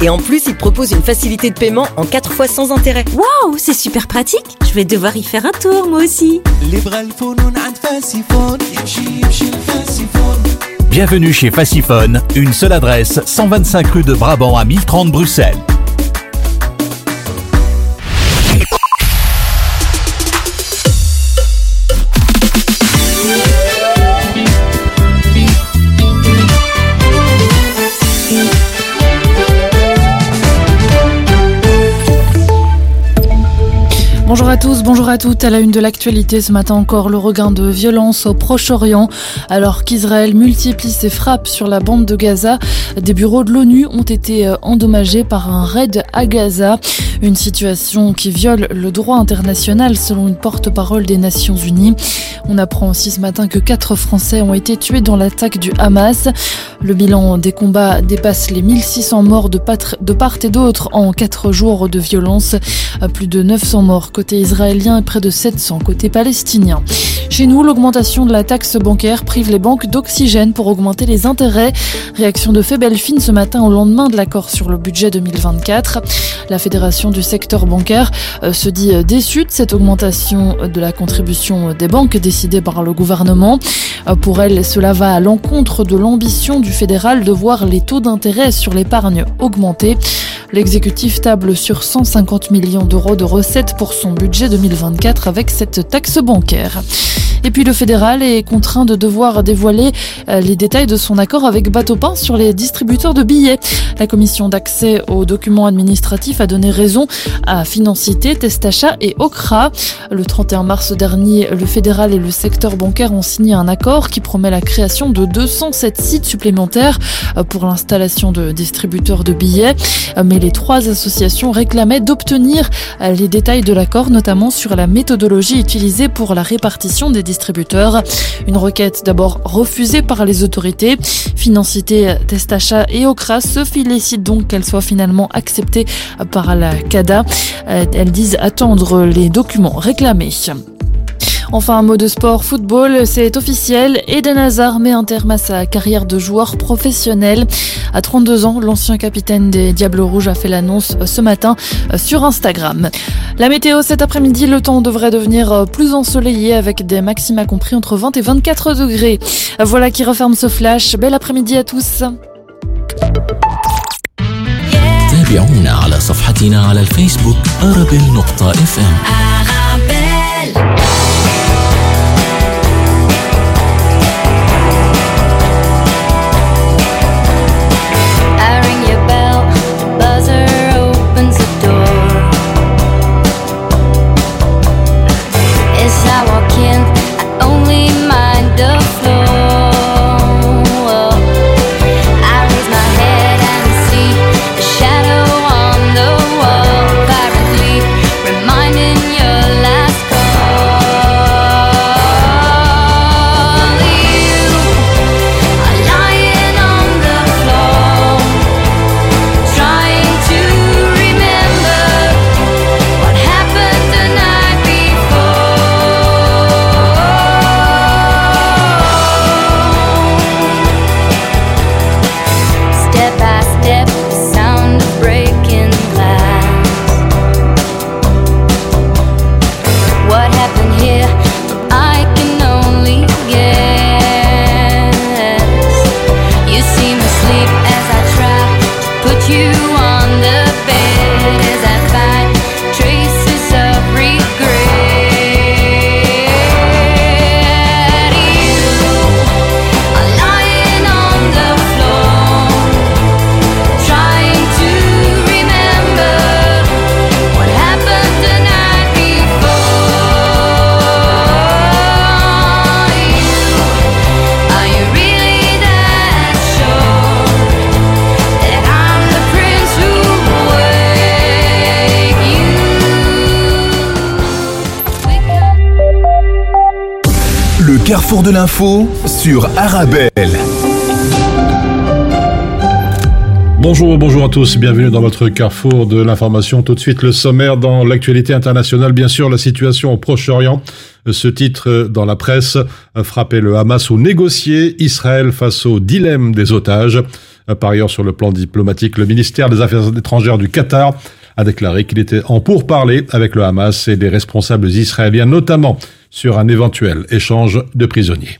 et en plus, il propose une facilité de paiement en 4 fois sans intérêt. Waouh, c'est super pratique. Je vais devoir y faire un tour moi aussi. Bienvenue chez Faciphone, une seule adresse, 125 rue de Brabant à 1030 Bruxelles. Bonjour à tous, bonjour à toutes. À la une de l'actualité ce matin encore, le regain de violence au Proche-Orient. Alors qu'Israël multiplie ses frappes sur la bande de Gaza, des bureaux de l'ONU ont été euh, endommagés par un raid à Gaza. Une situation qui viole le droit international selon une porte-parole des Nations Unies. On apprend aussi ce matin que quatre Français ont été tués dans l'attaque du Hamas. Le bilan des combats dépasse les 1600 morts de, part et d'autre en quatre jours de violence. Plus de 900 morts côté israélien et près de 700 côté palestinien. Chez nous, l'augmentation de la taxe bancaire prive les banques d'oxygène pour augmenter les intérêts. Réaction de fait Belfine ce matin au lendemain de l'accord sur le budget 2024. La Fédération du secteur bancaire euh, se dit euh, déçue de cette augmentation de la contribution des banques décidée par le gouvernement. Euh, pour elle, cela va à l'encontre de l'ambition du fédéral de voir les taux d'intérêt sur l'épargne augmenter. L'exécutif table sur 150 millions d'euros de recettes pour son budget 2024 avec cette taxe bancaire. Et puis le fédéral est contraint de devoir dévoiler euh, les détails de son accord avec Bateau-Pain sur les distributeurs de billets. La commission d'accès aux documents administratifs a donné raison à Financité, Testachat et Okra. Le 31 mars dernier, le fédéral et le secteur bancaire ont signé un accord qui promet la création de 207 sites supplémentaires euh, pour l'installation de distributeurs de billets. Euh, mais les trois associations réclamaient d'obtenir les détails de l'accord, notamment sur la méthodologie utilisée pour la répartition des distributeurs. Une requête d'abord refusée par les autorités. Financité, Testachat et Okra se félicitent donc qu'elle soit finalement acceptée par la CADA. Euh, elles disent attendre les documents réclamés. Enfin, un mot de sport, football, c'est officiel. Eden Hazard met un terme à sa carrière de joueur professionnel. À 32 ans, l'ancien capitaine des Diables Rouges a fait l'annonce ce matin sur Instagram. La météo cet après-midi, le temps devrait devenir plus ensoleillé avec des maxima compris entre 20 et 24 degrés. Voilà qui referme ce flash. Bel après-midi à tous. De l'info sur Arabelle. Bonjour, bonjour à tous, bienvenue dans votre carrefour de l'information. Tout de suite le sommaire dans l'actualité internationale, bien sûr la situation au Proche-Orient. Ce titre dans la presse, frapper le Hamas ou négocier Israël face au dilemme des otages. Par ailleurs, sur le plan diplomatique, le ministère des Affaires étrangères du Qatar a déclaré qu'il était en pourparlers avec le Hamas et des responsables israéliens, notamment sur un éventuel échange de prisonniers.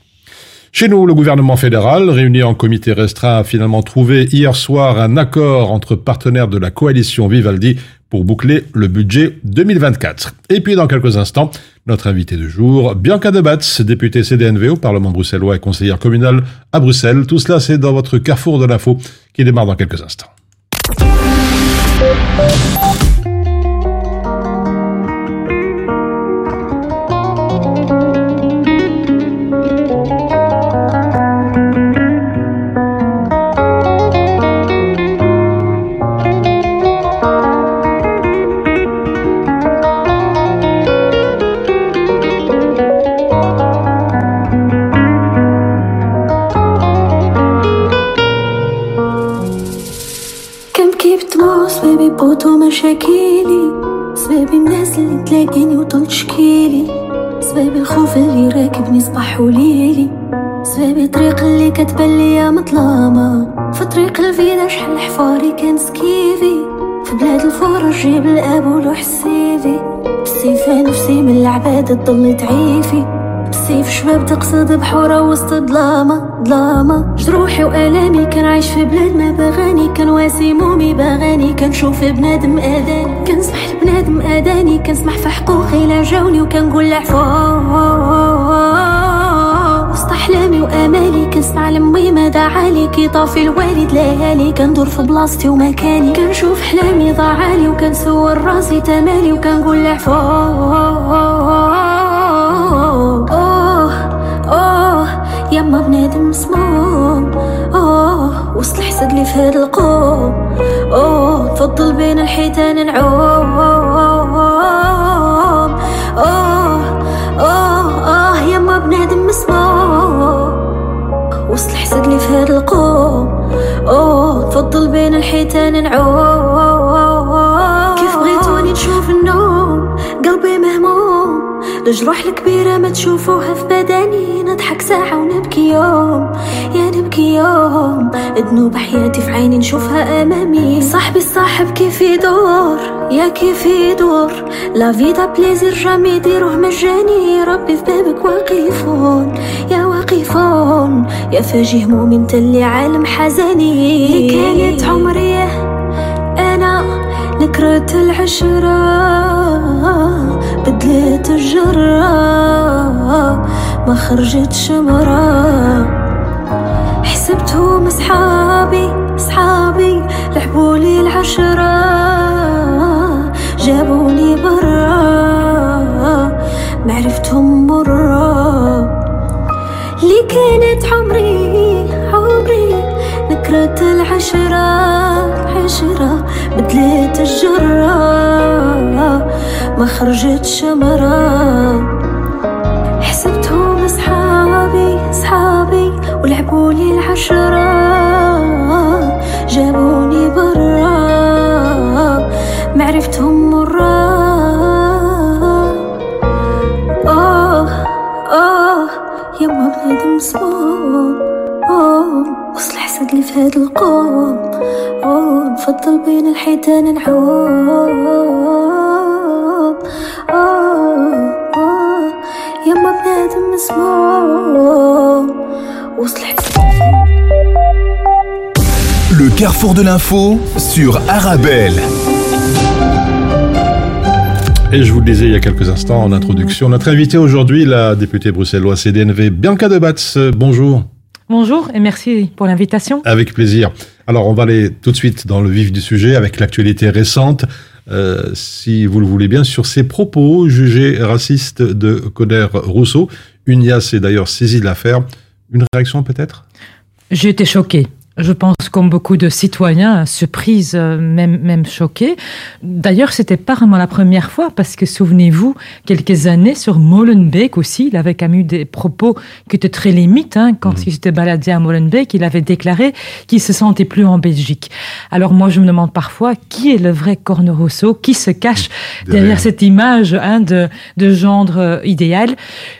Chez nous, le gouvernement fédéral, réuni en comité restreint, a finalement trouvé hier soir un accord entre partenaires de la coalition Vivaldi pour boucler le budget 2024. Et puis, dans quelques instants, notre invité de jour, Bianca Debatz, députée CDNV au Parlement bruxellois et conseillère communale à Bruxelles. Tout cela, c'est dans votre carrefour de l'info qui démarre dans quelques instants. من العباد تضل تعيفي بالسيف شباب تقصد بحورة وسط ظلامة ظلامة جروحي وآلامي كان عايش في بلاد ما بغاني كان واسي مومي بغاني كنشوف بنادم آذاني. كنسمح لبنادم آذاني كنسمح في حقوقي لا جاوني وكنقول عفو أحلامي وأمالي كنسمع لمي ما دعالي كي طافي الوالد ليالي كندور في بلاصتي ومكاني. كنشوف حلامي ضاعالي وكنسول راسي تمالي. وكنقول عفو. يما بنادم مسموم. أوه وسط الحسد اللي في هاد القوم. أوه تفضل بين الحيتان نعوم. أوه أوه آه يما بنادم وسط الحسد اللي في هاد القوم. أوه تفضل بين الحيتان نعوم. كيف بغيتوني نشوف النوم؟ قلبي مهموم. الجروح الكبيرة ما تشوفوها في بدني. نضحك ساعة ونبكي يوم. يا نبكي يوم. ذنوب حياتي في عيني نشوفها أمامي. صاحبي الصاحب كيف يدور؟ يا كيف يدور؟ لا فيدا بليزير جامي يديروه مجاني. ربي في بابك واقفون يا اليوم يفاجئ مؤمن تلي عالم حزني. اللي كانت عمري أنا نكرت العشرة بدلت الجرة ما خرجتش مرة حسبتهم صحابي صحابي لعبولي العشرة جابوني برا. معرفتهم كانت عمري عمري. نكرة العشرة عشرة. بدلت الجرة ما خرجت شمرة. حسبتهم صحابي صحابي ولعبولي العشرة. جابوني وصل حسد اللي في هاد القوم آه نفضل بين الحيتان نعوم Le carrefour de l'info sur Arabelle. Et je vous le disais il y a quelques instants en introduction, notre invitée aujourd'hui, la députée bruxelloise CDNV, Bianca Debatz. Bonjour. Bonjour et merci pour l'invitation. Avec plaisir. Alors on va aller tout de suite dans le vif du sujet avec l'actualité récente. Euh, si vous le voulez bien, sur ces propos jugés racistes de Conner Rousseau. UNIA s'est d'ailleurs saisi de l'affaire. Une réaction peut-être? J'ai été choquée je pense, comme beaucoup de citoyens, surprise, euh, même, même choqués. D'ailleurs, c'était pas vraiment la première fois, parce que souvenez-vous, quelques années sur Molenbeek aussi, il avait quand même eu des propos qui étaient très limites, hein, quand mmh. il s'était baladé à Molenbeek, il avait déclaré qu'il se sentait plus en Belgique. Alors moi, je me demande parfois qui est le vrai Corne Rousseau, qui se cache derrière, cette image hein, de, de gendre euh, idéal?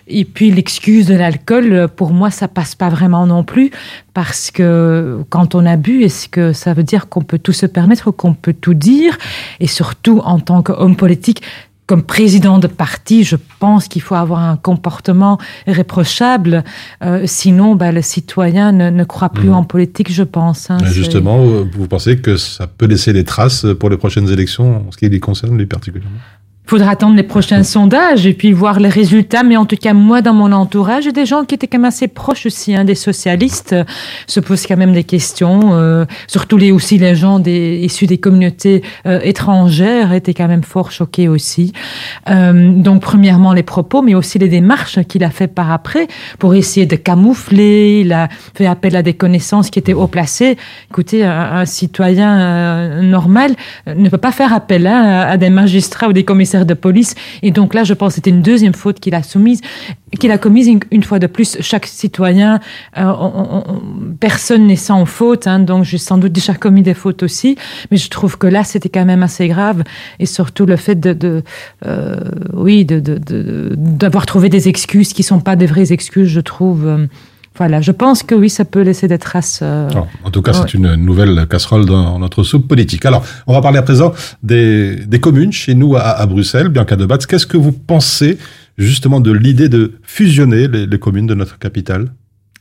Et puis l'excuse de l'alcool, pour moi, ça passe pas vraiment non plus, parce que quand on a bu, est-ce que ça veut dire qu'on peut tout se permettre, qu'on peut tout dire? Et surtout, en tant qu'homme politique, comme président de parti, je pense qu'il faut avoir un comportement irréprochable. Euh, sinon, bah, le citoyen ne, ne croit plus Mhm. en politique, je pense. hein. Justement, vous pensez que ça peut laisser des traces pour les prochaines élections, en ce qui les concerne, lui particulièrement? Faudra attendre les prochains sondages et puis voir les résultats. Mais en tout cas, moi, dans mon entourage, des gens qui étaient quand même assez proches aussi hein, des socialistes, euh, se posent quand même des questions. euh, surtout les, aussi les gens issus des communautés euh, étrangères étaient quand même fort choqués aussi. Donc, premièrement, les propos, mais aussi les démarches qu'il a fait par après pour essayer de camoufler. Il a fait appel à des connaissances qui étaient haut placées. Écoutez, un, citoyen normal ne peut pas faire appel hein, à des magistrats ou des commissaires de police. Et donc là, je pense que c'était une deuxième faute qu'il a soumise, qu'il a commise une, fois de plus. Chaque citoyen, euh, on- on- on- personne n'est sans faute, hein, donc j'ai sans doute déjà commis des fautes aussi. Mais je trouve que là, c'était quand même assez grave, et surtout le fait de, euh, oui, de d'avoir trouvé des excuses qui sont pas des vraies excuses, je trouve. Voilà, je pense que oui, ça peut laisser des traces. euh, Alors, en tout cas, Ouais. c'est une nouvelle casserole dans notre soupe politique. Alors, on va parler à présent des, des communes chez nous à, à Bruxelles. Bianca de Batz, qu'est-ce que vous pensez justement de l'idée de fusionner les, les communes de notre capitale?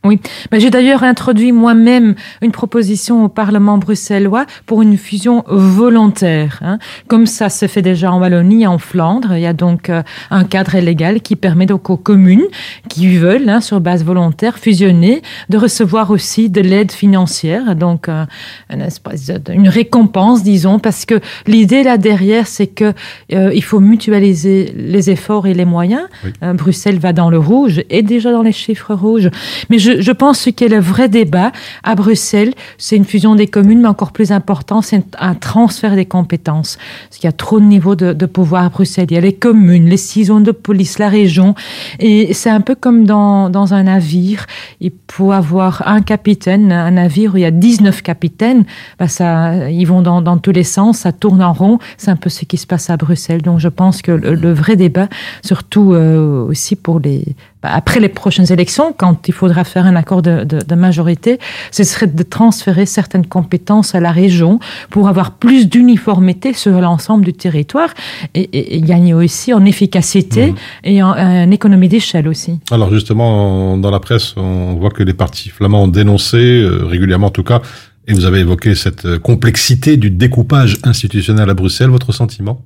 Ben, J'ai d'ailleurs introduit moi-même une proposition au Parlement bruxellois pour une fusion volontaire. hein. Comme ça se fait déjà en Wallonie et en Flandre. Il y a donc euh, un cadre légal qui permet donc aux communes qui veulent, hein, sur base volontaire, fusionner, de recevoir aussi de l'aide financière. Donc, euh, une, espèce une récompense, disons, parce que l'idée là derrière, c'est que euh, il faut mutualiser les efforts et les moyens. Oui. Euh, Bruxelles va dans le rouge et déjà dans les chiffres rouges. Mais je, je pense que le vrai débat à Bruxelles, c'est une fusion des communes, mais encore plus important, c'est un transfert des compétences. Parce qu'il y a trop de niveaux de, pouvoir à Bruxelles. Il y a les communes, les six zones de police, la région. Et c'est un peu comme dans, dans un navire. Il faut avoir un capitaine, un navire où il y a 19 capitaines. Bah ça, ils vont dans, tous les sens, ça tourne en rond. C'est un peu ce qui se passe à Bruxelles. Donc je pense que le, vrai débat, surtout euh, aussi pour les après les prochaines élections, quand il faudra faire un accord de, de, de majorité, ce serait de transférer certaines compétences à la région pour avoir plus d'uniformité sur l'ensemble du territoire et, et- et gagner aussi en efficacité et en, en économie d'échelle aussi. Alors justement, dans la presse, on voit que les partis flamands ont dénoncé, euh, régulièrement en tout cas, et vous avez évoqué cette euh, complexité du découpage institutionnel à Bruxelles. Votre sentiment?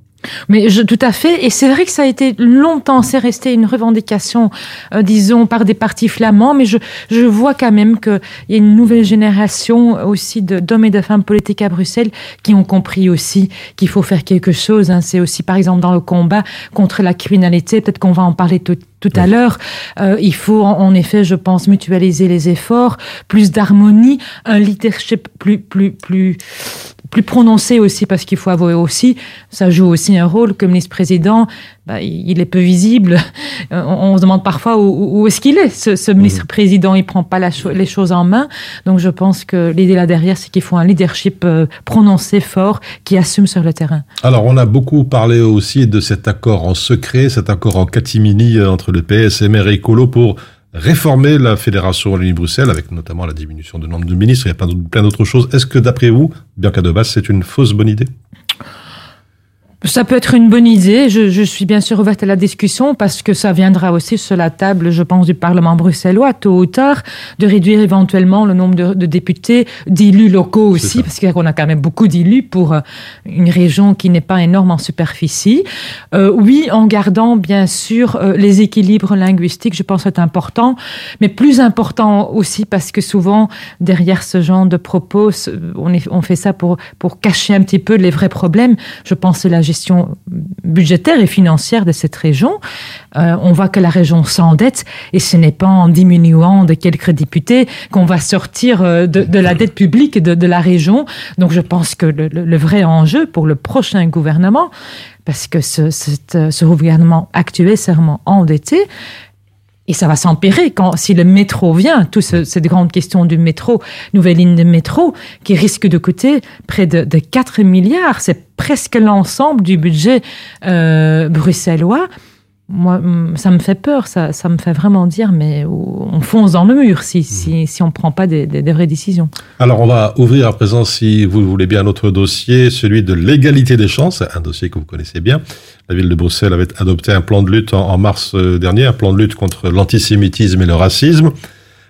Mais je, tout à fait. Et c'est vrai que ça a été longtemps, c'est resté une revendication, euh, disons, par des partis flamands. Mais je, je vois quand même qu'il y a une nouvelle génération aussi d'hommes et de femmes politiques à Bruxelles qui ont compris aussi qu'il faut faire quelque chose. hein. C'est aussi, par exemple, dans le combat contre la criminalité. Peut-être qu'on va en parler tout, tout à l'heure. Euh, il faut, en, en effet, je pense, mutualiser les efforts, plus d'harmonie, un leadership plus, plus, plus, plus prononcé aussi, parce qu'il faut avouer aussi, ça joue aussi un rôle comme ministre-président, bah, il est peu visible. On, on se demande parfois où, où est-ce qu'il est, ce, ce ministre-président. Il prend pas la cho- les choses en main. Donc je pense que l'idée là derrière, c'est qu'il faut un leadership euh, prononcé, fort, qui assume sur le terrain. Alors, on a beaucoup parlé aussi de cet accord en secret, cet accord en catimini euh, entre le PSMR et Écolo pour réformer la Fédération Wallonie-Bruxelles, avec notamment la diminution du nombre de ministres. Il y a plein d'autres- choses. Est-ce que, d'après vous, Bianca de Basse, c'est une fausse bonne idée? Ça peut être une bonne idée. Je, je suis bien sûr ouverte à la discussion parce que ça viendra aussi sur la table, je pense, du Parlement bruxellois, tôt ou tard, de réduire éventuellement le nombre de, de députés, d'élus locaux aussi, parce qu'on a quand même beaucoup d'élus pour euh, une région qui n'est pas énorme en superficie. Euh, oui, en gardant bien sûr euh, les équilibres linguistiques, je pense que c'est important, mais plus important aussi parce que souvent derrière ce genre de propos, on, est- on fait ça pour pour cacher un petit peu les vrais problèmes. Je pense que c'est la gestion budgétaire et financière de cette région. Euh, on voit que la région s'endette et ce n'est pas en diminuant de quelques députés qu'on va sortir euh, de, la dette publique de, la région. Donc je pense que le, vrai enjeu pour le prochain gouvernement, parce que ce, euh, ce gouvernement actuel est vraiment endetté, et ça va s'empirer quand, si le métro vient, toute ce- cette grande question du métro, nouvelle ligne de métro, qui risque de coûter près de, de 4 milliards. C'est presque l'ensemble du budget euh, bruxellois. Moi, mm, ça me fait peur, ça, ça me fait vraiment dire, mais on fonce dans le mur si, si, si on ne prend pas des, des, des, vraies décisions. Alors, on va ouvrir à présent, si vous voulez bien, notre dossier, celui de l'égalité des chances, un dossier que vous connaissez bien. La ville de Bruxelles avait adopté un plan de lutte en, en mars euh, dernier, un plan de lutte contre l'antisémitisme et le racisme.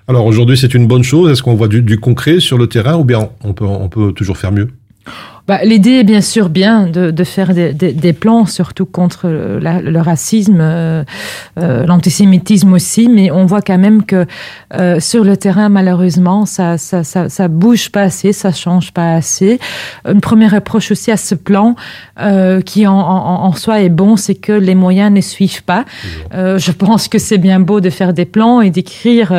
Alors, aujourd'hui, c'est une bonne chose? Est-ce qu'on voit du, du concret sur le terrain ou bien on peut, on peut toujours faire mieux? Bah, L'idée est bien sûr bien de, de faire des, des, des, plans, surtout contre la, le racisme, euh, euh, l'antisémitisme aussi, mais on voit quand même que euh, sur le terrain, malheureusement, ça, ça, ça, ça bouge pas assez, ça change pas assez. Une première approche aussi à ce plan, euh, qui en, en, en, soi est bon, c'est que les moyens ne suivent pas. Euh, je pense que c'est bien beau de faire des plans et d'écrire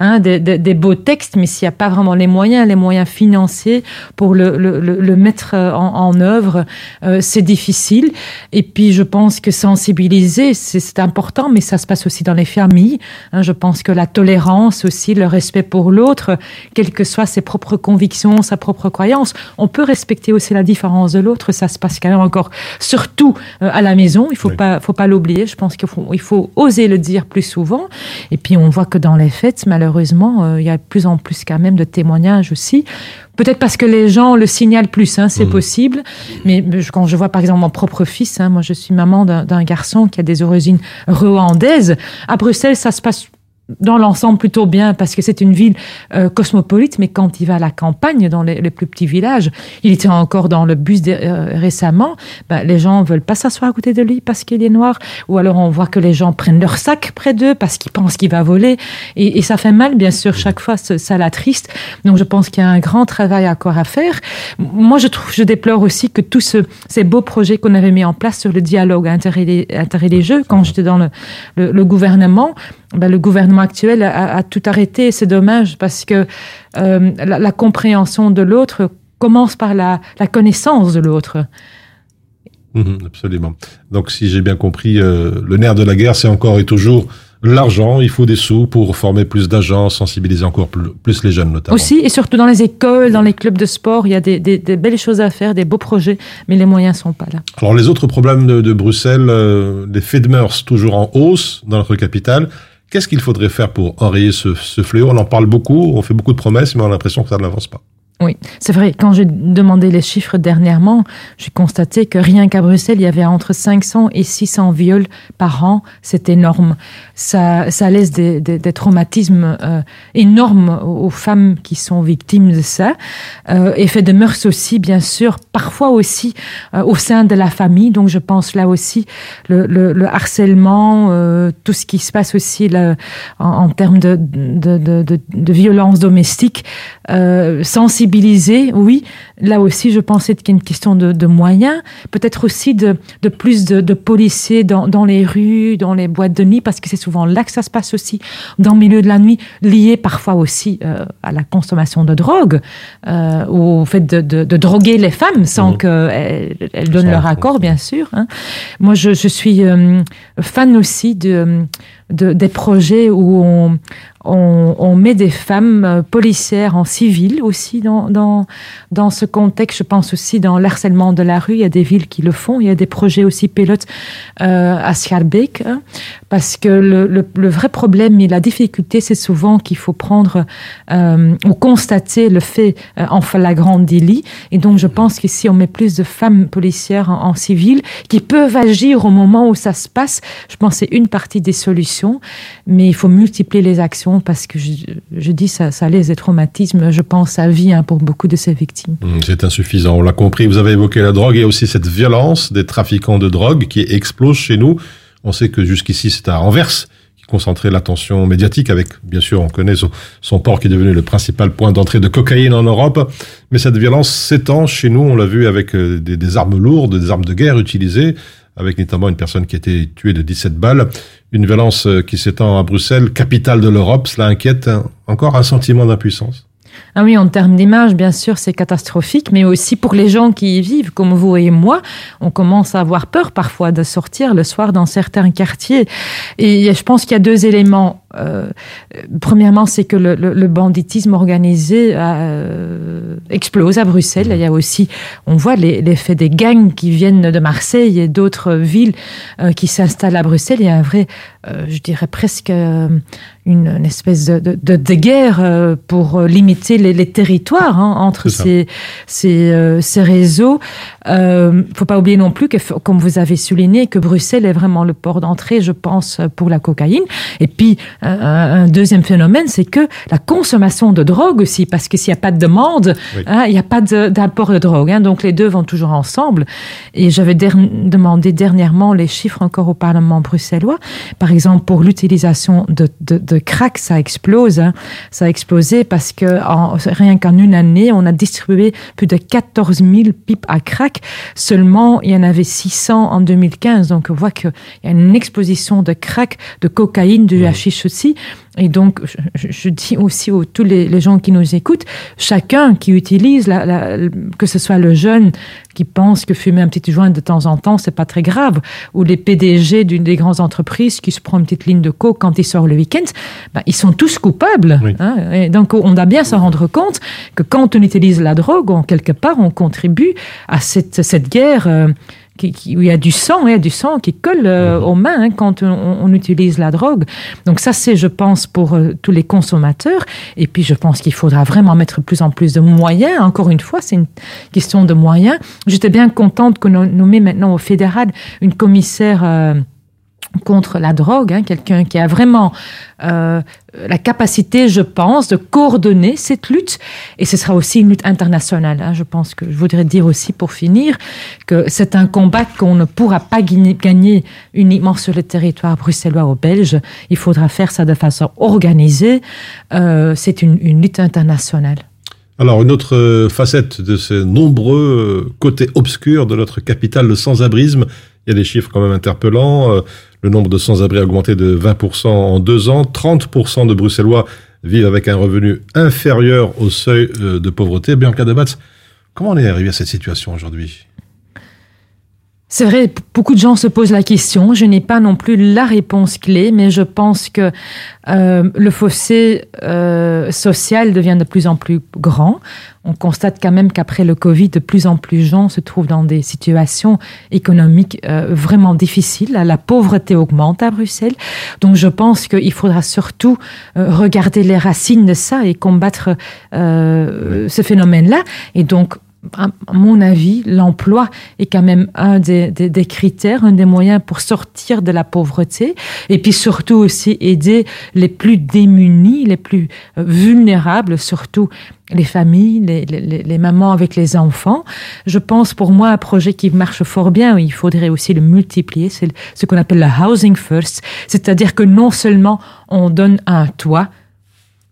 hein, des, des, beaux textes, mais s'il n'y a pas vraiment les moyens, les moyens financiers pour le, le, le, le mettre en, en œuvre, euh, c'est difficile. Et puis, je pense que sensibiliser, c'est important, mais ça se passe aussi dans les familles. Hein, je pense que la tolérance aussi, le respect pour l'autre, quelles que soient ses propres convictions, sa propre croyance, on peut respecter aussi la différence de l'autre. Ça se passe quand même encore, surtout euh, à la maison. Il faut oui. pas, faut pas l'oublier. Je pense qu'il faut, il faut oser le dire plus souvent. Et puis, on voit que dans les fêtes, malheureusement, euh, il y a de plus en plus quand même de témoignages aussi Peut-être parce que les gens le signalent plus, hein, c'est mmh. possible. Mais quand je vois par exemple mon propre fils, hein, moi je suis maman d'un garçon qui a des origines rwandaises. À Bruxelles, ça se passe dans l'ensemble plutôt bien parce que c'est une ville euh, cosmopolite mais quand il va à la campagne dans les, les plus petits villages il était encore dans le bus euh, récemment ben, les gens veulent pas s'asseoir à côté de lui parce qu'il est noir ou alors on voit que les gens prennent leur sac près d'eux parce qu'ils pensent qu'il va voler et, et ça fait mal bien sûr chaque fois ça l'attriste. Donc je pense qu'il y a un grand travail encore à faire. Moi je trouve je déplore aussi que tous ce, ces beaux projets qu'on avait mis en place sur le dialogue interreligieux quand j'étais dans le, le, le gouvernement ben, le gouvernement actuel a, a tout arrêté. C'est dommage parce que euh, la, la compréhension de l'autre commence par la, la connaissance de l'autre. Mmh, absolument. Donc, si j'ai bien compris, euh, le nerf de la guerre, c'est encore et toujours l'argent, il faut des sous pour former plus d'agents, sensibiliser encore plus, plus, les jeunes notamment. Aussi, et surtout dans les écoles, dans les clubs de sport, il y a des, des, des belles choses à faire, des beaux projets, mais les moyens sont pas là. Alors les autres problèmes de, de Bruxelles, euh, les faits de mœurs toujours en hausse dans notre capitale, Qu'est-ce qu'il faudrait faire pour enrayer ce, fléau? On en parle beaucoup, on fait beaucoup de promesses, mais on a l'impression que ça n'avance pas. Oui, c'est vrai. Quand j'ai demandé les chiffres dernièrement, j'ai constaté que rien qu'à Bruxelles, il y avait entre 500 et 600 viols par an. C'est énorme. Ça, ça laisse des, des, des traumatismes euh, énormes aux femmes qui sont victimes de ça. Euh, effet de mœurs aussi, bien sûr, parfois aussi euh, au sein de la famille. Donc, je pense là aussi le, le, le harcèlement, euh, tout ce qui se passe aussi là, en, en termes de, de, de, de, de violence domestique, euh, sensible sensibiliser, oui. Là aussi, je pensais qu'il y a une question de, de moyens, peut-être aussi de, de plus de, de policiers dans, dans les rues, dans les boîtes de nuit, parce que c'est souvent là que ça se passe aussi, dans le milieu de la nuit, lié parfois aussi euh, à la consommation de drogue, euh, au fait de, droguer les femmes sans mmh. qu'elles elles donnent leur accord, bien sûr. Hein. Moi, je, je suis euh, fan aussi de, de, des projets où on, on, met des femmes euh, policières en civil aussi dans, dans, dans ce contexte. Je pense aussi dans l'harcèlement de la rue, il y a des villes qui le font. Il y a des projets aussi pilotes euh, à Schaerbeek, hein, parce que le vrai problème et la difficulté, c'est souvent qu'il faut prendre euh, ou constater le fait euh, en flagrant délit. Et donc, je pense qu'ici, on met plus de femmes policières en, en civil qui peuvent agir au moment où ça se passe. Je pense que c'est une partie des solutions, mais il faut multiplier les actions parce que je, dis ça, ça laisse des traumatismes, je pense, à vie hein, pour beaucoup de ces victimes. Mmh, c'est insuffisant, on l'a compris. Vous avez évoqué la drogue et aussi cette violence des trafiquants de drogue qui explose chez nous. On sait que jusqu'ici, c'est à Anvers qui concentrait l'attention médiatique avec, bien sûr, on connaît son, port qui est devenu le principal point d'entrée de cocaïne en Europe. Mais cette violence s'étend chez nous, on l'a vu avec euh, des armes lourdes, des armes de guerre utilisées avec notamment une personne qui a été tuée de 17 balles. Une violence euh, qui s'étend à Bruxelles, capitale de l'Europe. Cela inquiète encore un sentiment d'impuissance. Ah oui, en termes d'image, bien sûr, c'est catastrophique, mais aussi pour les gens qui y vivent, comme vous et moi, on commence à avoir peur parfois de sortir le soir dans certains quartiers. Et je pense qu'il y a deux éléments euh, premièrement, c'est que le, banditisme organisé euh, explose à Bruxelles. Il y a aussi, on voit l'effet des gangs qui viennent de Marseille et d'autres villes euh, qui s'installent à Bruxelles. Il y a un vrai, je dirais presque une, une, espèce de, de, de guerre euh, pour limiter les, les territoires hein, entre ces, ces, euh, ces réseaux. Il euh, faut pas oublier non plus que, comme vous avez souligné, que Bruxelles est vraiment le port d'entrée, je pense, pour la cocaïne. Et puis, un, un deuxième phénomène, c'est que la consommation de drogue aussi, parce que s'il n'y a pas de demande, oui. hein, il n'y a pas d'import de, de, drogue. Hein, donc, les deux vont toujours ensemble. Et j'avais demandé dernièrement les chiffres encore au Parlement bruxellois. Par exemple, pour l'utilisation de, de, crack, ça explose. Hein. Ça a explosé parce que en, rien qu'en une année, on a distribué plus de 14 000 pipes à crack. Seulement, il y en avait 600 en 2015. Donc, on voit qu'il y a une exposition de crack, de cocaïne, du hashish aussi. Et donc, je, je dis aussi aux tous les, les, gens qui nous écoutent, chacun qui utilise, la, la, que ce soit le jeune qui pense que fumer un petit joint de temps en temps, c'est pas très grave, ou les PDG d'une des grandes entreprises qui se prend une petite ligne de coke quand ils sortent le week-end, ben, ils sont tous coupables. Oui. Hein, et donc, on doit bien se rendre compte que quand on utilise la drogue, en quelque part, on contribue à cette, cette guerre. Euh, qui, qui, où il y a du sang, il y a du sang qui colle euh, aux mains hein, quand on, on, utilise la drogue. Donc ça, c'est, je pense, pour euh, tous les consommateurs. Et puis, je pense qu'il faudra vraiment mettre plus en plus de moyens. Encore une fois, c'est une question de moyens. J'étais bien contente qu'on nommé maintenant au fédéral une commissaire. Euh, contre la drogue, hein, quelqu'un qui a vraiment euh, la capacité, je pense, de coordonner cette lutte. Et ce sera aussi une lutte internationale. Hein. Je pense que je voudrais dire aussi pour finir que c'est un combat qu'on ne pourra pas gagner uniquement sur le territoire bruxellois ou belge. Il faudra faire ça de façon organisée. Euh, c'est une, une lutte internationale. Alors, une autre facette de ces nombreux côtés obscurs de notre capitale, le sans-abrisme, il y a des chiffres quand même interpellants. Euh, le nombre de sans-abri a augmenté de 20% en deux ans. 30% de Bruxellois vivent avec un revenu inférieur au seuil euh, de pauvreté. Bianca Debatz, comment on est arrivé à cette situation aujourd'hui? C'est vrai, beaucoup de gens se posent la question. Je n'ai pas non plus la réponse clé, mais je pense que euh, le fossé euh, social devient de plus en plus grand. On constate quand même qu'après le Covid, de plus en plus de gens se trouvent dans des situations économiques euh, vraiment difficiles. La pauvreté augmente à Bruxelles. Donc je pense qu'il faudra surtout euh, regarder les racines de ça et combattre euh, ce phénomène-là. Et donc à mon avis, l'emploi est quand même un des, critères, un des moyens pour sortir de la pauvreté et puis surtout aussi aider les plus démunis, les plus euh, vulnérables, surtout les familles, les, les, les mamans avec les enfants. Je pense pour moi un projet qui marche fort bien, il faudrait aussi le multiplier, c'est ce qu'on appelle le housing first, c'est-à-dire que non seulement on donne un toit,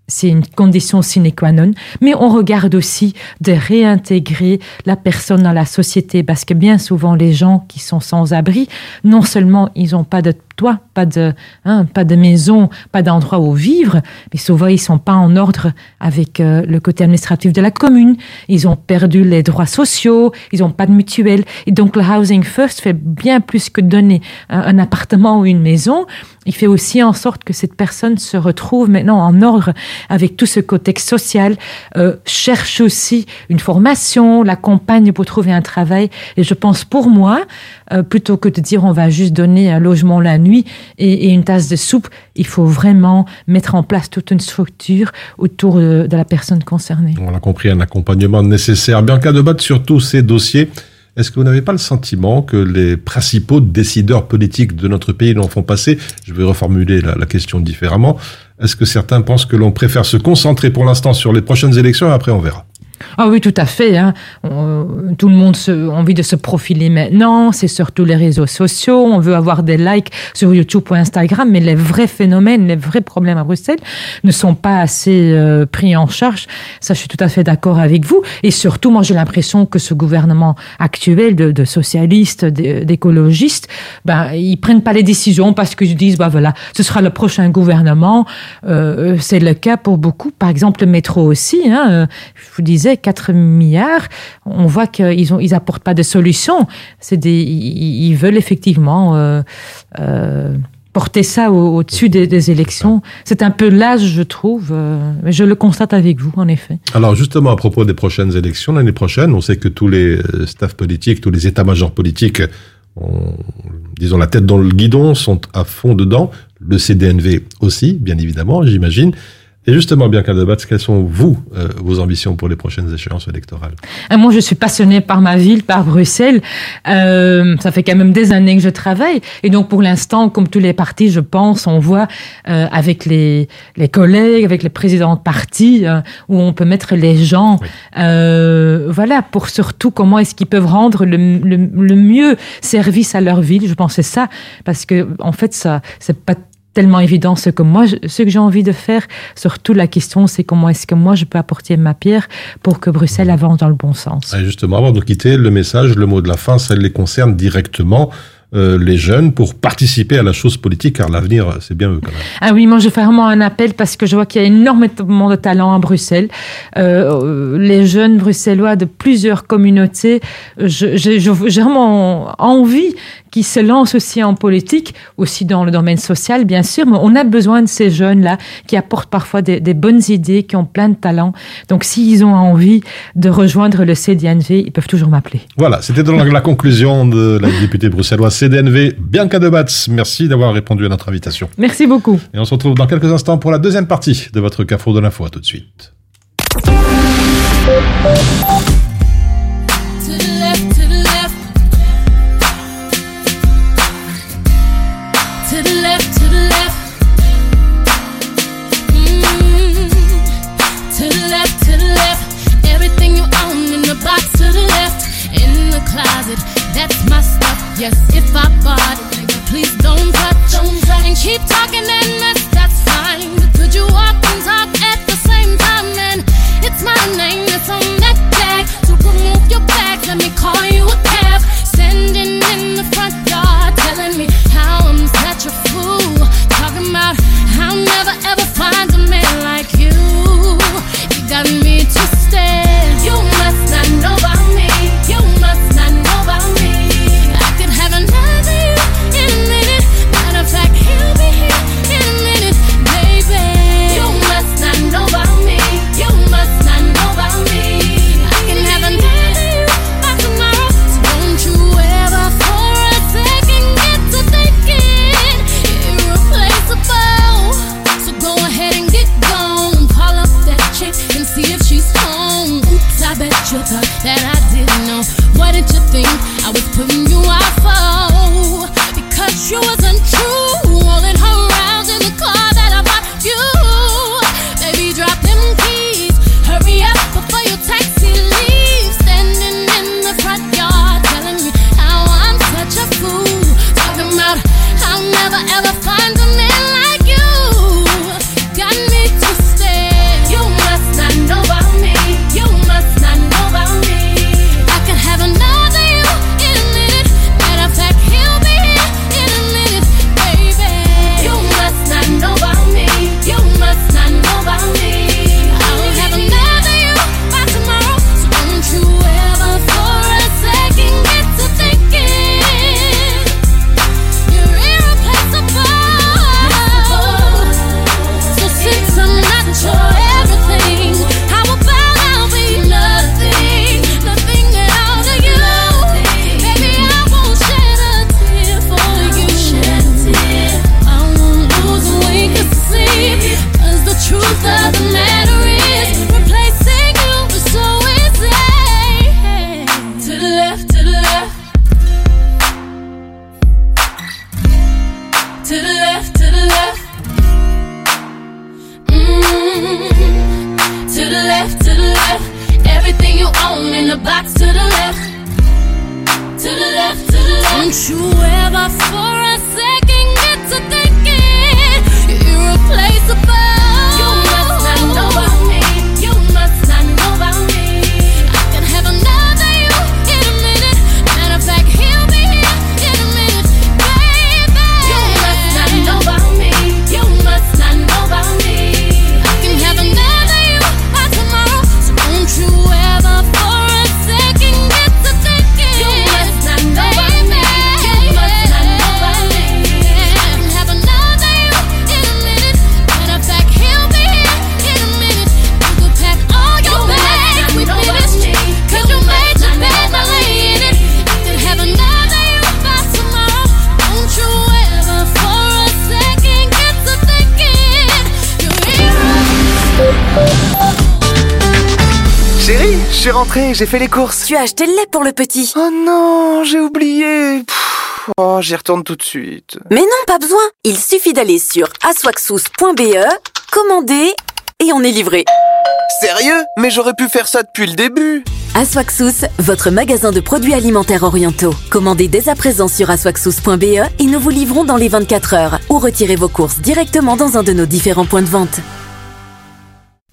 c'est une condition sine qua non, mais on regarde aussi de réintégrer la personne dans la société parce que bien souvent les gens qui sont sans abri, non seulement ils n'ont pas de toit, pas de, hein, pas de maison, pas d'endroit où vivre, mais souvent ils sont pas en ordre avec euh, le côté administratif de la commune. Ils ont perdu les droits sociaux, ils n'ont pas de mutuelle. Et donc le Housing First fait bien plus que donner un, appartement ou une maison. Il fait aussi en sorte que cette personne se retrouve maintenant en ordre avec tout ce contexte social, euh, cherche aussi une formation, l'accompagne pour trouver un travail. Et je pense pour moi, euh, plutôt que de dire on va juste donner un logement la nuit et, une tasse de soupe, il faut vraiment mettre en place toute une structure autour de, la personne concernée. On a compris un accompagnement nécessaire. Bien qu'à débattre sur tous ces dossiers, est-ce que vous n'avez pas le sentiment que les principaux décideurs politiques de notre pays l'en font passer? Je vais reformuler la, la question différemment. Est-ce que certains pensent que l'on préfère se concentrer pour l'instant sur les prochaines élections et après on verra? Ah oui, tout à fait. Hein. Tout le monde a envie de se profiler maintenant. C'est sur tous les réseaux sociaux. On veut avoir des likes sur YouTube ou Instagram, mais les vrais phénomènes, les vrais problèmes à Bruxelles ne sont pas assez euh, pris en charge. Ça, je suis tout à fait d'accord avec vous. Et surtout, moi, j'ai l'impression que ce gouvernement actuel de, de socialistes, d'écologistes, ben, ils prennent pas les décisions parce qu'ils disent, bah voilà, ce sera le prochain gouvernement. Euh, C'est le cas pour beaucoup. Par exemple, le métro aussi. Hein, je vous disais, 4 milliards, on voit qu'ils ont ils apportent pas de solution. C'est ils, veulent effectivement euh, euh, porter ça au- au-dessus des, élections. C'est un peu l'âge, je trouve. euh, je le constate avec vous, en effet. Alors justement, à propos des prochaines élections, l'année prochaine, on sait que tous les staffs politiques, tous les états-majors politiques, ont, disons, la tête dans le guidon, sont à fond dedans. Le CDNV aussi, bien évidemment, j'imagine. Et justement, bien qu'à débattre, quelles sont, vous, euh, vos ambitions pour les prochaines échéances électorales Euh, Moi, je suis passionnée par ma ville, par Bruxelles. Euh, ça fait quand même des années que je travaille. Et donc, pour l'instant, comme tous les partis, je pense, on voit euh, avec les, les collègues, avec les présidents de partis, euh, où on peut mettre les gens, euh, voilà, pour surtout comment est-ce qu'ils peuvent rendre le, le, le mieux service à leur ville. Je pense que c'est ça, parce que en fait, ça, c'est pas tellement évident ce que moi, je- ce que j'ai envie de faire. Surtout la question, c'est comment est-ce que moi je peux apporter ma pierre pour que Bruxelles avance dans le bon sens. Et justement, avant de quitter, le message, le mot de la fin, ça les concerne directement, euh, les jeunes, pour participer à la chose politique, car l'avenir, c'est bien eux quand même. Ah oui, moi je fais vraiment un appel parce que je vois qu'il y a énormément de talent à Bruxelles. Euh, les jeunes bruxellois de plusieurs communautés, je- je- je- j'ai vraiment envie qu'ils se lancent aussi en politique, aussi dans le domaine social bien sûr, mais on a besoin de ces jeunes-là qui apportent parfois des, des bonnes idées, qui ont plein de talent. Donc s'ils ont envie de rejoindre le CDNV, ils peuvent toujours m'appeler. Voilà, c'était donc la conclusion de la députée bruxelloise CDNV, Bianca Debatz. Merci d'avoir répondu à notre invitation. Merci beaucoup. Et on se retrouve dans quelques instants pour la deuxième partie de votre Carrefour de l'info. À tout de suite. J'ai fait les courses. Tu as acheté le lait pour le petit. Oh non, j'ai oublié. Pff, oh, j'y retourne tout de suite. Mais non, pas besoin. Il suffit d'aller sur aswaxous.be, commander et on est livré. Sérieux? Mais j'aurais pu faire ça depuis le début. Aswaxous, votre magasin de produits alimentaires orientaux. Commandez dès à présent sur aswaxous.be et nous vous livrons dans les 24 heures ou retirez vos courses directement dans un de nos différents points de vente.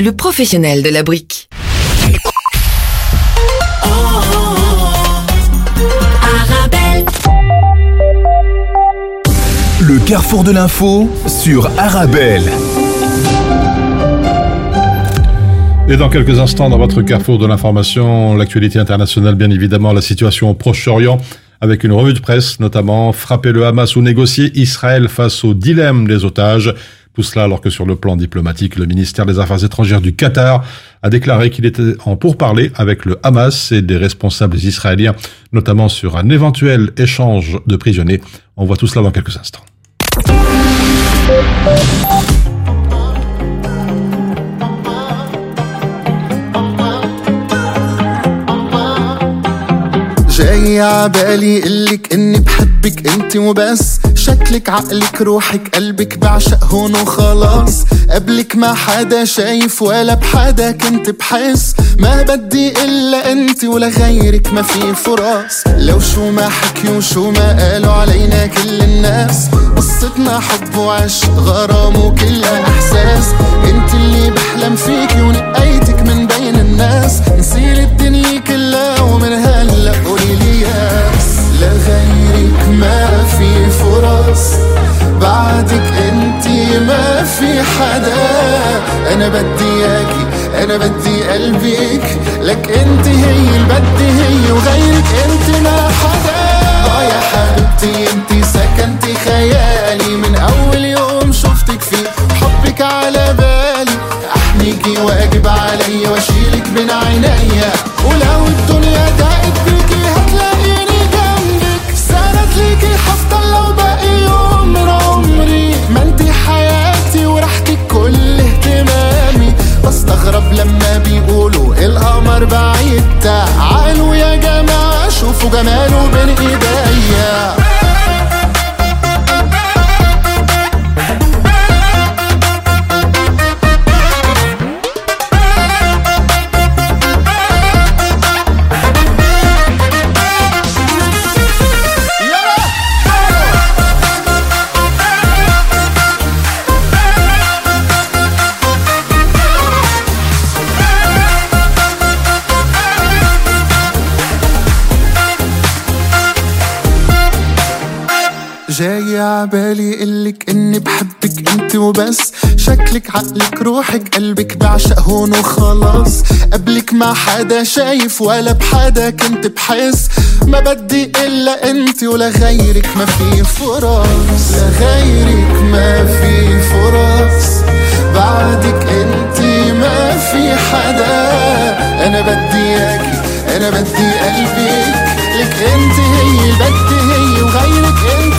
le professionnel de la brique. Le carrefour de l'info sur Arabelle. Et dans quelques instants, dans votre carrefour de l'information, l'actualité internationale, bien évidemment, la situation au Proche-Orient, avec une revue de presse, notamment frapper le Hamas ou négocier Israël face au dilemme des otages. Tout cela alors que sur le plan diplomatique, le ministère des Affaires étrangères du Qatar a déclaré qu'il était en pourparlers avec le Hamas et des responsables israéliens, notamment sur un éventuel échange de prisonniers. On voit tout cela dans quelques instants. جاي عبالي قلك إني بحبك انت وبس. شكلك عقلك روحك قلبك بعشق هون وخلاص. قبلك ما حدا شايف ولا بحدا كنت بحس. ما بدي إلا انت ولا غيرك ما في فرص لو شو ما حكيوا وشو ما قالوا علينا كل الناس. قصتنا حب وعشق غرام وكلها إحساس. أنت اللي بحلم فيكي ونقيتك من بين الناس. نسيل الدنيا ما في فرص. بعدك انتي ما في حدا. أنا بدي اياكي أنا بدي قلبك. لك أنت هي اللي بدي هي وغيرك أنت ما حدا. آه يا حبيبتي انتي سكنتي خيالي. من أول يوم شفتك فيه حبك على بالي. احميكي وأجب علي وأشيلك بين عينيا. ولو بستغرب لما بيقولوا القمر بعيد تعالوا يا جماعة شوفوا جماله بين إيديا. جاي عبالي قلك إني بحبك أنت وبس. شكلك عقلك روحك قلبك بعشق هون وخلاص. قبلك ما حدا شايف ولا بحدا كنت بحس. ما بدي إلا أنت ولا غيرك ما في فرص. لغيرك ما في فرص. بعدك أنت ما في حدا. أنا بدي اياكي أنا بدي قلبك. لك أنت هي بدي هي وغيرك أنت.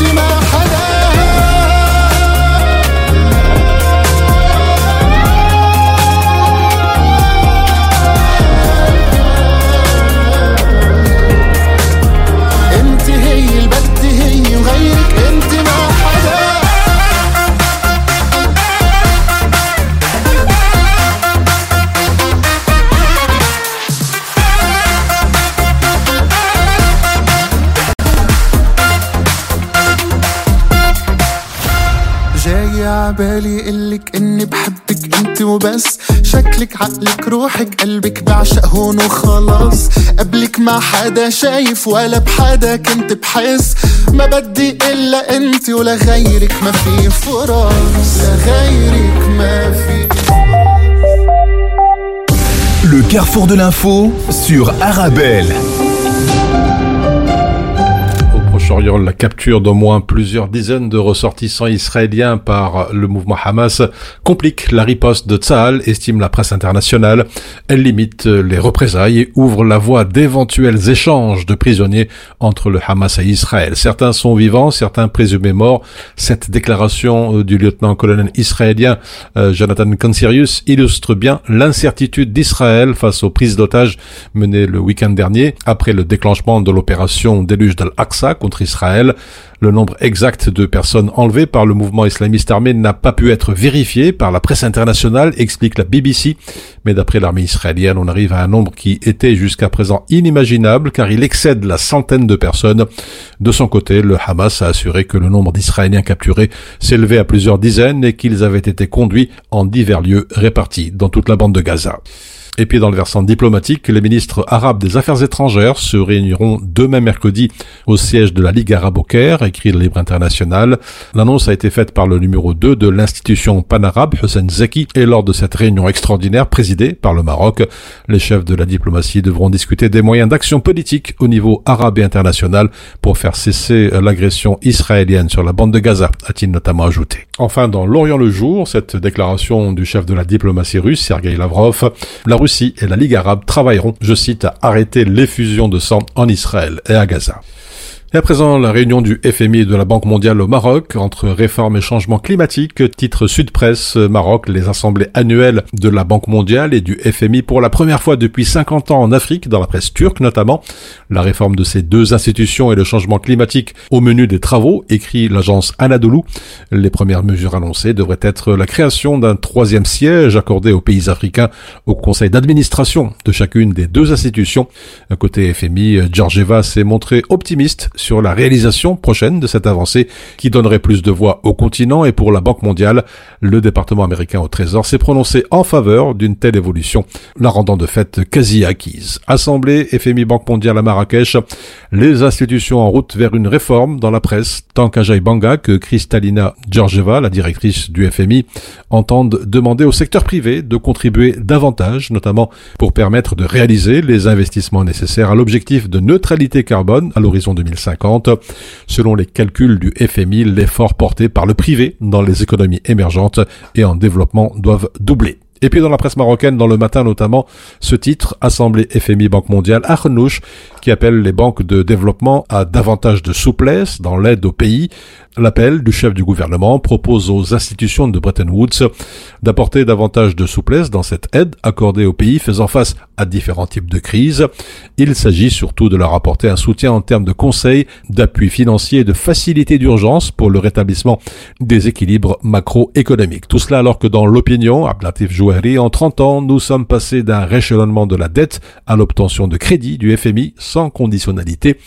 عبالي قلك إني بحبك أنت وبس. شكلك عقلك روحك قلبك بعشق هون وخلاص. قبلك ما حدا شايف ولا بحدا كنت بحس. ما بدي إلا أنت ولا غيرك ما في فرص. لغيرك ما في. Le carrefour de l'info sur Arabelle. La capture d'au moins plusieurs dizaines de ressortissants israéliens par le mouvement Hamas complique la riposte de Tzahal, estime la presse internationale. Elle limite les représailles et ouvre la voie d'éventuels échanges de prisonniers entre le Hamas et Israël. Certains sont vivants, certains présumés morts. Cette déclaration euh, du lieutenant-colonel israélien euh, Jonathan Kansirius illustre bien l'incertitude d'Israël face aux prises d'otages menées le week-end dernier après le déclenchement de l'opération déluge d'Al-Aqsa contre Israël. Le nombre exact de personnes enlevées par le mouvement islamiste armé n'a pas pu être vérifié par la presse internationale, explique la BBC. Mais d'après l'armée israélienne, on arrive à un nombre qui était jusqu'à présent inimaginable car il excède la centaine de personnes. De son côté, le Hamas a assuré que le nombre d'Israéliens capturés s'élevait à plusieurs dizaines et qu'ils avaient été conduits en divers lieux répartis dans toute la bande de Gaza. Et puis dans le versant diplomatique, les ministres arabes des Affaires étrangères se réuniront demain mercredi au siège de la Ligue arabe au Caire, écrit le Libre International. L'annonce a été faite par le numéro 2 de l'institution pan-arabe, Hussein Zeki, et lors de cette réunion extraordinaire présidée par le Maroc, les chefs de la diplomatie devront discuter des moyens d'action politique au niveau arabe et international pour faire cesser l'agression israélienne sur la bande de Gaza, a-t-il notamment ajouté. Enfin, dans l'Orient le jour, cette déclaration du chef de la diplomatie russe, Sergei Lavrov, la Russie et la Ligue arabe travailleront, je cite, à arrêter l'effusion de sang en Israël et à Gaza. Et à présent, la réunion du FMI et de la Banque mondiale au Maroc, entre réformes et changements climatiques, titre Sud Presse, Maroc, les assemblées annuelles de la Banque mondiale et du FMI pour la première fois depuis 50 ans en Afrique, dans la presse turque notamment. La réforme de ces deux institutions et le changement climatique au menu des travaux, écrit l'agence Anadolu. Les premières mesures annoncées devraient être la création d'un troisième siège accordé aux pays africains au conseil d'administration de chacune des deux institutions. Côté FMI, Georgieva s'est montré optimiste sur la réalisation prochaine de cette avancée qui donnerait plus de voix au continent et pour la Banque mondiale, le département américain au Trésor s'est prononcé en faveur d'une telle évolution, la rendant de fait quasi acquise. Assemblée, FMI Banque mondiale à Marrakech, les institutions en route vers une réforme dans la presse, tant qu'Ajay Banga que Kristalina Georgieva, la directrice du FMI, entendent demander au secteur privé de contribuer davantage, notamment pour permettre de réaliser les investissements nécessaires à l'objectif de neutralité carbone à l'horizon 2050 Selon les calculs du FMI, l'effort porté par le privé dans les économies émergentes et en développement doivent doubler. Et puis dans la presse marocaine, dans le matin notamment, ce titre, Assemblée FMI Banque mondiale, Arnouch, qui appelle les banques de développement à davantage de souplesse dans l'aide au pays. L'appel du chef du gouvernement propose aux institutions de Bretton Woods d'apporter davantage de souplesse dans cette aide accordée au pays faisant face à différents types de crises. Il s'agit surtout de leur apporter un soutien en termes de conseils, d'appui financier et de facilité d'urgence pour le rétablissement des équilibres macroéconomiques. Tout cela alors que dans l'opinion, Ablatif En 30 ans, nous sommes passés d'un réchelonnement de la dette à l'obtention de crédit du FMI sans conditionnalité.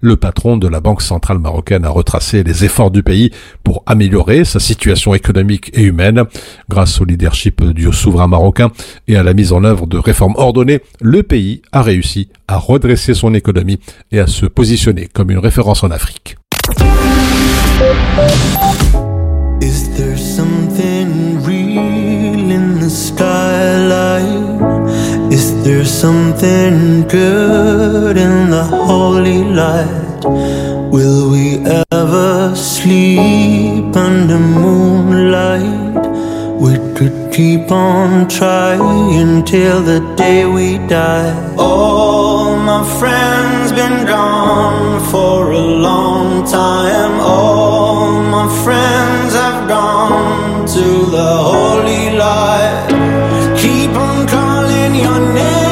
Le patron de la Banque centrale marocaine a retracé les efforts du pays pour améliorer sa situation économique et humaine. Grâce au leadership du souverain marocain et à la mise en œuvre de réformes ordonnées, le pays a réussi à redresser son économie et à se positionner comme une référence en Afrique. There's something good in the holy light. Will we ever sleep under moonlight? We could keep on trying till the day we die. All my friends been gone for a long time. All my friends have gone to the holy light. Keep on calling your name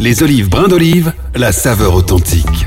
Les olives brins d'olive, la saveur authentique.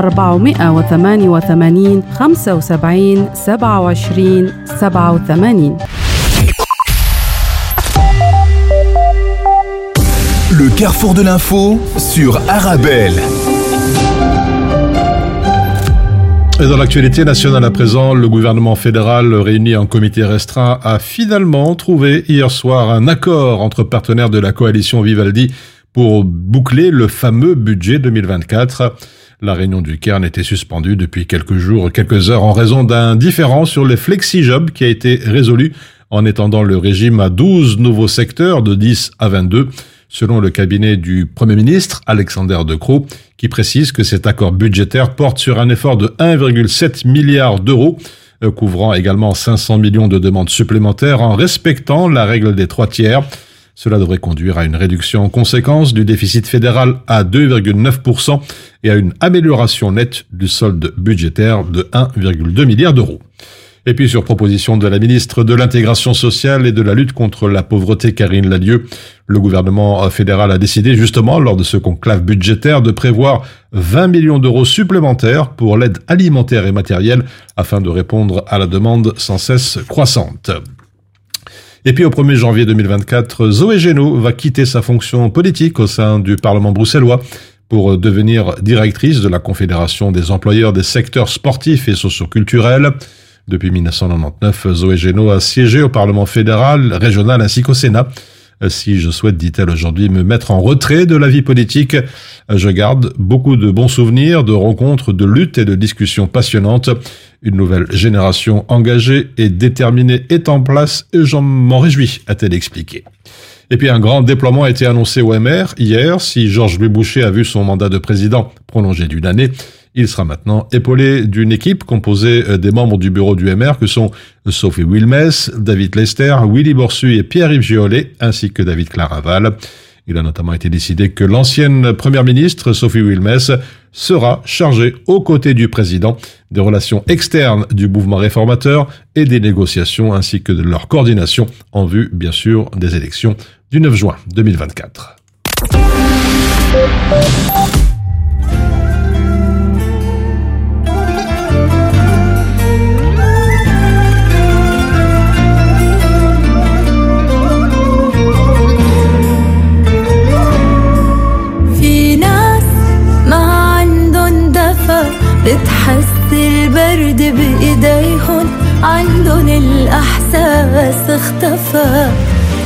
488 75 27 87 Le carrefour de l'info sur Arabelle. Et dans l'actualité nationale à présent, le gouvernement fédéral réuni en comité restreint a finalement trouvé hier soir un accord entre partenaires de la coalition Vivaldi pour boucler le fameux budget 2024. La réunion du Cairn était suspendue depuis quelques jours, quelques heures en raison d'un différend sur les flexi-jobs qui a été résolu en étendant le régime à 12 nouveaux secteurs de 10 à 22 selon le cabinet du Premier ministre, Alexander De Croo, qui précise que cet accord budgétaire porte sur un effort de 1,7 milliard d'euros, couvrant également 500 millions de demandes supplémentaires en respectant la règle des trois tiers. Cela devrait conduire à une réduction en conséquence du déficit fédéral à 2,9% et à une amélioration nette du solde budgétaire de 1,2 milliard d'euros. Et puis sur proposition de la ministre de l'intégration sociale et de la lutte contre la pauvreté Karine Lalieu, le gouvernement fédéral a décidé justement lors de ce conclave budgétaire de prévoir 20 millions d'euros supplémentaires pour l'aide alimentaire et matérielle afin de répondre à la demande sans cesse croissante. Et puis au 1er janvier 2024, Zoé Génaud va quitter sa fonction politique au sein du Parlement bruxellois pour devenir directrice de la Confédération des employeurs des secteurs sportifs et socioculturels. Depuis 1999, Zoé Génaud a siégé au Parlement fédéral, régional ainsi qu'au Sénat. Si je souhaite, dit-elle aujourd'hui, me mettre en retrait de la vie politique, je garde beaucoup de bons souvenirs, de rencontres, de luttes et de discussions passionnantes. Une nouvelle génération engagée et déterminée est en place et j'en m'en réjouis, a-t-elle expliqué. Et puis un grand déploiement a été annoncé au MR hier. Si Georges Louis Boucher a vu son mandat de président prolongé d'une année, il sera maintenant épaulé d'une équipe composée euh, des membres du bureau du MR que sont Sophie Wilmes, David Lester, Willy Borsu et Pierre-Yves Giolet, ainsi que David Claraval. Il a notamment été décidé que l'ancienne première ministre, Sophie Wilmes, sera chargée aux côtés du président des relations externes du mouvement réformateur et des négociations ainsi que de leur coordination en vue, bien sûr, des élections du 9 juin 2024. بتحس البرد بإيديهن. عندن الإحساس اختفى.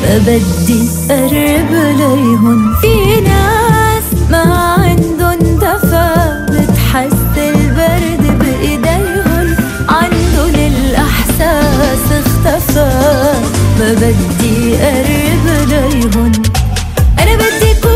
فبدي قرب ليهن في ناس ما عندن دفا. بتحس البرد بإيديهن. عندن الإحساس اختفى. ما بدي قرب ليهن أنا بدي أكون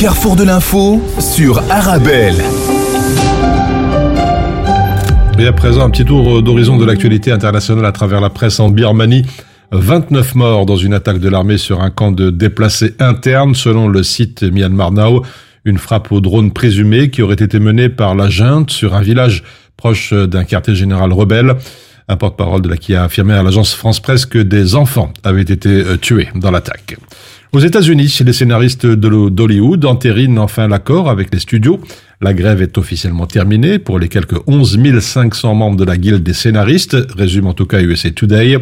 carrefour de l'info sur Arabelle. Et à présent, un petit tour d'horizon de l'actualité internationale à travers la presse en Birmanie. 29 morts dans une attaque de l'armée sur un camp de déplacés internes, selon le site Myanmar Now. Une frappe au drone présumée qui aurait été menée par la junte sur un village proche d'un quartier général rebelle. Un porte-parole de la qui a affirmé à l'agence France Presse que des enfants avaient été euh, tués dans l'attaque. Aux États-Unis, les scénaristes d'Hollywood entérinent enfin l'accord avec les studios. La grève est officiellement terminée pour les quelques 11 500 membres de la guilde des scénaristes, résume en tout cas USA Today.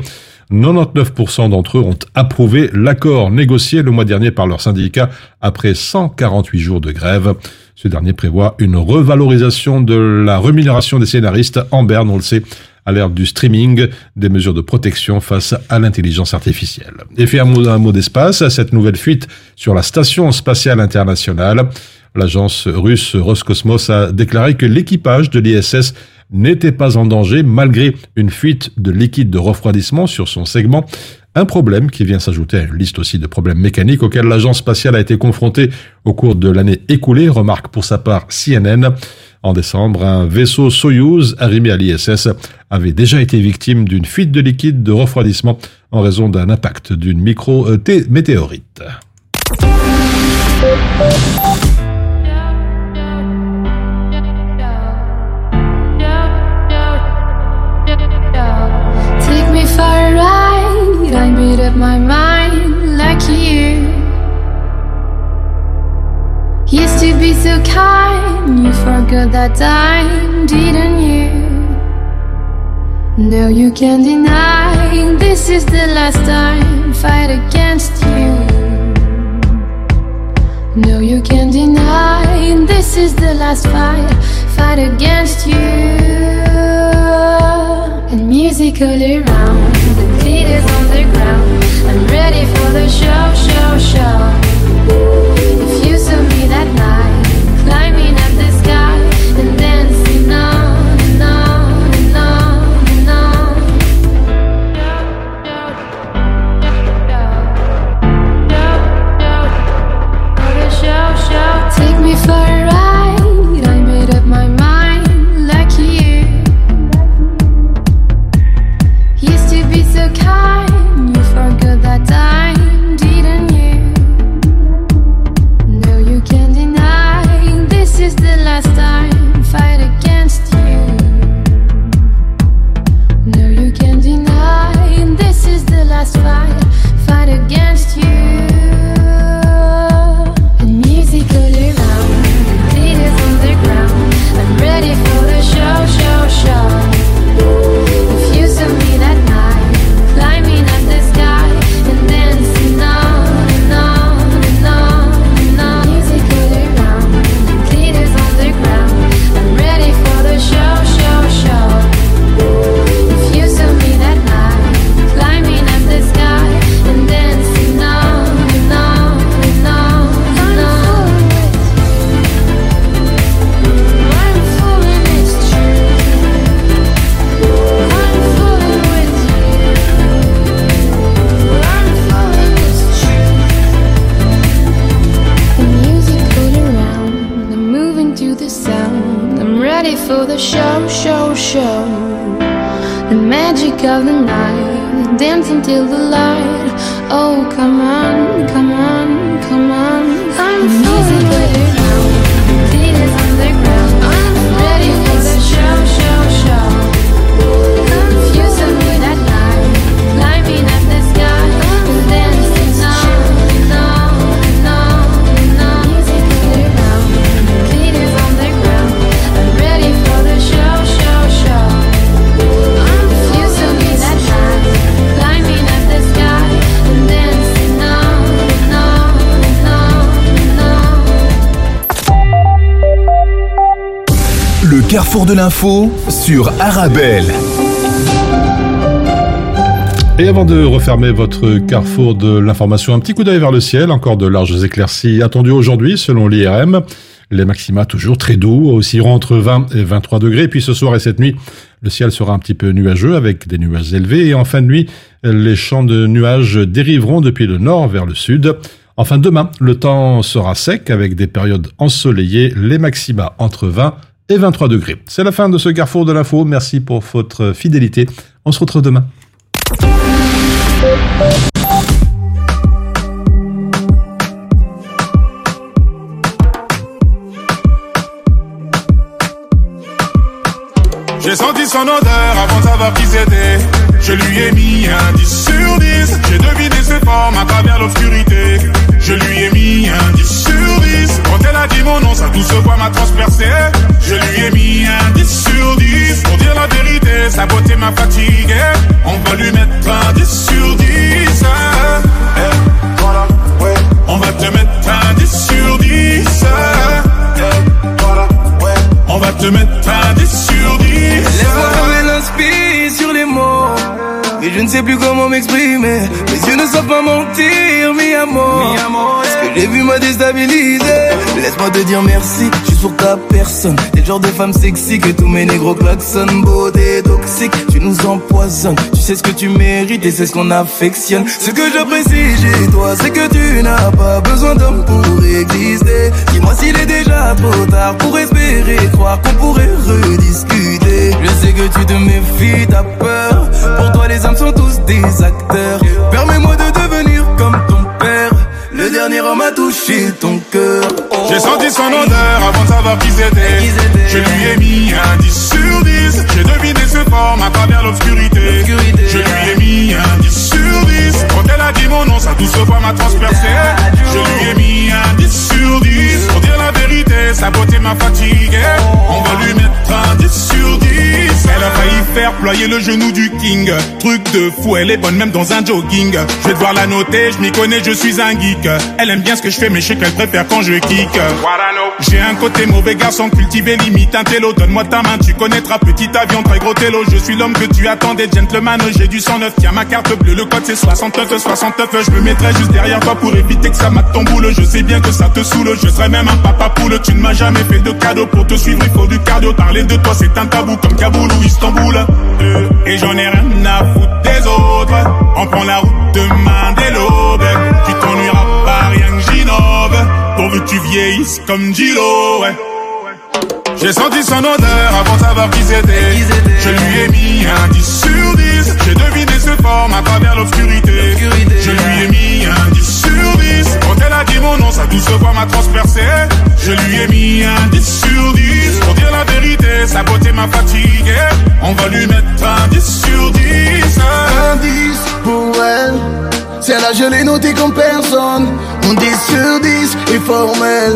99% d'entre eux ont approuvé l'accord négocié le mois dernier par leur syndicat après 148 jours de grève. Ce dernier prévoit une revalorisation de la rémunération des scénaristes en berne, on le sait, à l'ère du streaming, des mesures de protection face à l'intelligence artificielle. Et fait un mot, un mot d'espace, cette nouvelle fuite sur la station spatiale internationale. L'agence russe Roscosmos a déclaré que l'équipage de l'ISS n'était pas en danger malgré une fuite de liquide de refroidissement sur son segment. Un problème qui vient s'ajouter à une liste aussi de problèmes mécaniques auxquels l'agence spatiale a été confrontée au cours de l'année écoulée, remarque pour sa part CNN. En décembre, un vaisseau Soyuz arrimé à l'ISS avait déjà été victime d'une fuite de liquide de refroidissement en raison d'un impact d'une micro-météorite. Mind Used to be so kind, you forgot that time, didn't you? No, you can't deny this is the last time. Fight against you. No, you can't deny this is the last fight. Fight against you. And music all around, the beat is on the ground. I'm ready for the show, show, show. одна dark of the night, dancing till the light. Oh, come on, come on, come on. I'm music carrefour de l'info sur Arabelle. Et avant de refermer votre carrefour de l'information, un petit coup d'œil vers le ciel, encore de larges éclaircies attendues aujourd'hui selon l'IRM. Les maxima toujours très doux, oscilleront entre 20 et 23 degrés. Puis ce soir et cette nuit, le ciel sera un petit peu nuageux avec des nuages élevés. Et en fin de nuit, les champs de nuages dériveront depuis le nord vers le sud. Enfin, demain, le temps sera sec avec des périodes ensoleillées, les maxima entre 20 et 23 degrés. C'est la fin de ce carrefour de l'info. Merci pour votre fidélité. On se retrouve demain. J'ai senti son odeur avant de savoir qui c'était. Je lui ai mis un 10 sur 10. J'ai deviné ses formes à travers l'obscurité. Je lui ai mis un 10 sur 10. Quand elle a dit mon nom, sa douce voix m'a transpercé. Je lui ai mis un 10 sur 10. Pour dire la vérité, sa beauté m'a fatigué. On va lui mettre un 10 sur 10. hein. Eh, voilà, ouais. On va te mettre un 10 sur 10. hein. Eh, voilà, ouais. On va te mettre un 10 sur 10. Laisse-moi trouver l'inspire sur les mots. Et je ne sais plus comment m'exprimer. Ne savent pas mentir, mi amour. Ce que j'ai vu m'a déstabilisé. Laisse-moi te dire merci, juste pour ta personne. T'es le genre de femme sexy que tous mes négros klaxonnent. Beauté toxique, tu nous empoisonnes. Tu sais ce que tu mérites et c'est ce qu'on affectionne. Ce que j'apprécie chez toi, c'est que tu n'as pas besoin d'homme pour exister. Dis-moi s'il est déjà trop tard pour espérer croire qu'on pourrait rediscuter. Je sais que tu te méfies, t'as peur. Pour toi, les hommes sont tous des acteurs. Permets-moi de devenir comme ton père. Le dernier homme a touché ton cœur. J'ai senti son odeur avant de savoir qui c'était. Je lui ai mis un 10 sur 10. J'ai deviné ses formes à travers l'obscurité. Je lui ai mis un 10 sur 10. Quand elle a dit mon nom, sa douce voix m'a transpercé. Je lui ai mis un 10 sur 10. Pour dire la vérité, sa beauté m'a fatigué. On va lui mettre un 10 sur 10. Elle a failli faire ployer le genou du king. Truc de fou, elle est bonne même dans un jogging. Je vais devoir la noter, je m'y connais, je suis un geek. Elle aime bien ce que je fais, mais je sais qu'elle préfère quand je kick. J'ai un côté mauvais garçon cultivé, limite un télo. Donne-moi ta main, tu connaîtras petit avion, très gros télo. Je suis l'homme que tu attendais, gentleman. J'ai du 109, tiens ma carte bleue, le code c'est 69, 69. Je me mettrai juste derrière toi pour éviter que ça mate ton boulot. Je sais bien que ça te saoule, je serai même un papa poule. Tu ne m'as jamais fait de cadeau pour te suivre, il du cardio. Parler de toi c'est un tabou comme Kaboul ou Istanbul. Euh, Et j'en ai rien à foutre des autres. Comme Gilo, ouais. J'ai senti son odeur avant de savoir qui c'était. Je lui ai mis un 10 sur 10. J'ai deviné ses formes à travers l'obscurité. Je lui ai mis un 10 sur 10. Quand elle a dit mon nom, sa douce voix m'a transpercé. Je lui ai mis un 10 sur 10. Pour dire la vérité, sa beauté m'a fatigué. On va lui mettre un 10 sur 10. Un 10 pour elle. Celle-là, je l'ai noté comme personne. Mon 10 sur 10 est formel.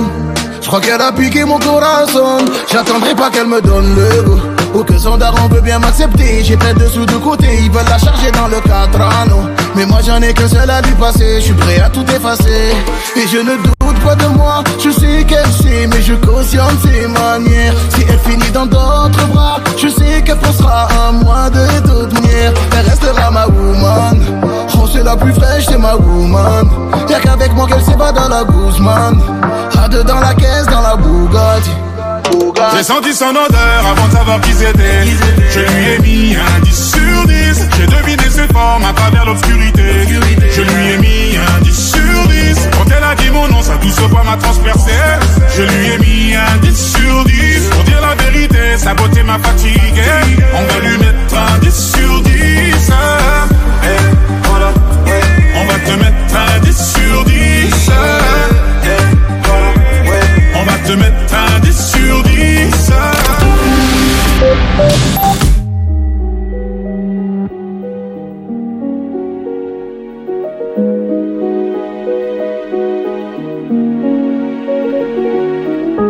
Je crois qu'elle a piqué mon corazon. J'attendrai pas qu'elle me donne le goût. Ou que son daron veut bien m'accepter. J'ai plein de sous de côté, ils veulent la charger dans le 4 anneaux. Mais moi j'en ai que seul à lui passer. Je suis prêt à tout effacer. Et je ne doute pas de moi. Je sais qu'elle sait, mais je cautionne ses manières. Si elle finit dans d'autres bras, je sais qu'elle pensera à moi de toute manière. Elle restera ma woman. C'est la plus fraîche, c'est ma woman. Y'a qu'avec moi qu'elle s'évade dans la Guzman. À deux dans la caisse, dans la Bugatti. J'ai senti son odeur avant de savoir qui c'était. Je lui ai mis un 10 sur 10. J'ai deviné ses formes à travers l'obscurité. Je lui ai mis un 10 sur 10. Quand elle a dit mon nom, sa douce voix m'a transpercé. Je lui ai mis un 10 sur 10. Pour dire la vérité, sa beauté m'a fatigué. On va lui mettre un 10 sur 10. te mettre un 10 sur 10. On va te mettre un 10 sur 10.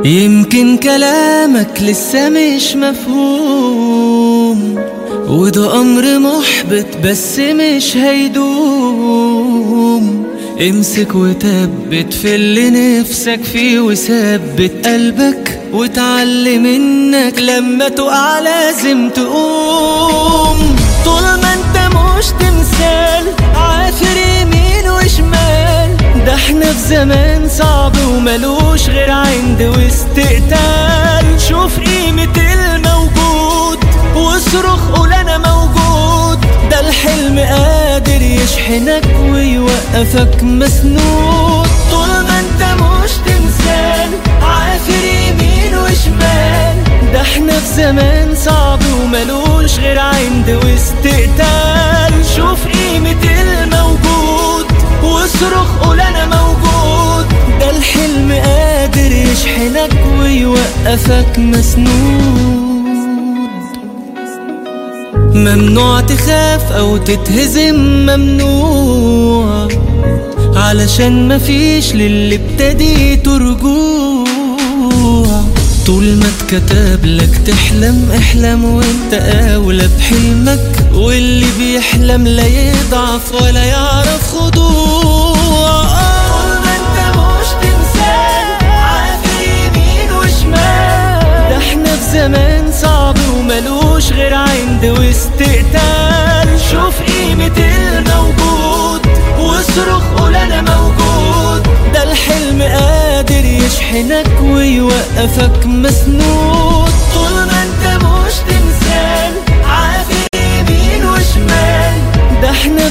يمكن كلامك لسه مش مفهوم وده أمر محبط بس مش هيدوم امسك وثبت في اللي نفسك فيه وثبت. قلبك وتعلم انك لما تقع لازم تقوم. طول ما انت مش تمثال عافر يمين وشمال. ده إحنا في زمان صعب وملوش غير عند واستقتال. شوف قيمة الموجود واصرخ ده الحلم قادر يشحنك ويوقفك مسنود. طول ما انت مش تمثال عافر يمين وشمال. ده إحنا في زمان صعب وملوش غير عند واستقتال شوف قيمة الموجود واصرخ قول أنا موجود. ده الحلم قادر يشحنك ويوقفك مسنود. ممنوع تخاف أو تتهزم ممنوع. علشان مفيش للي ابتديته رجوع طول ما اتكتب لك تحلم احلم وانت أولى بحلمك. واللي بيحلم لا يضعف ولا يعرف خضوع. الزمان صعب وملوش غير عند واستقتال شوف قيمة الموجود واصرخ قول أنا موجود. ده الحلم قادر يشحنك ويوقفك مسنود. طول ما أنت مش تمثال عافي يمين وشمال. ده إحنا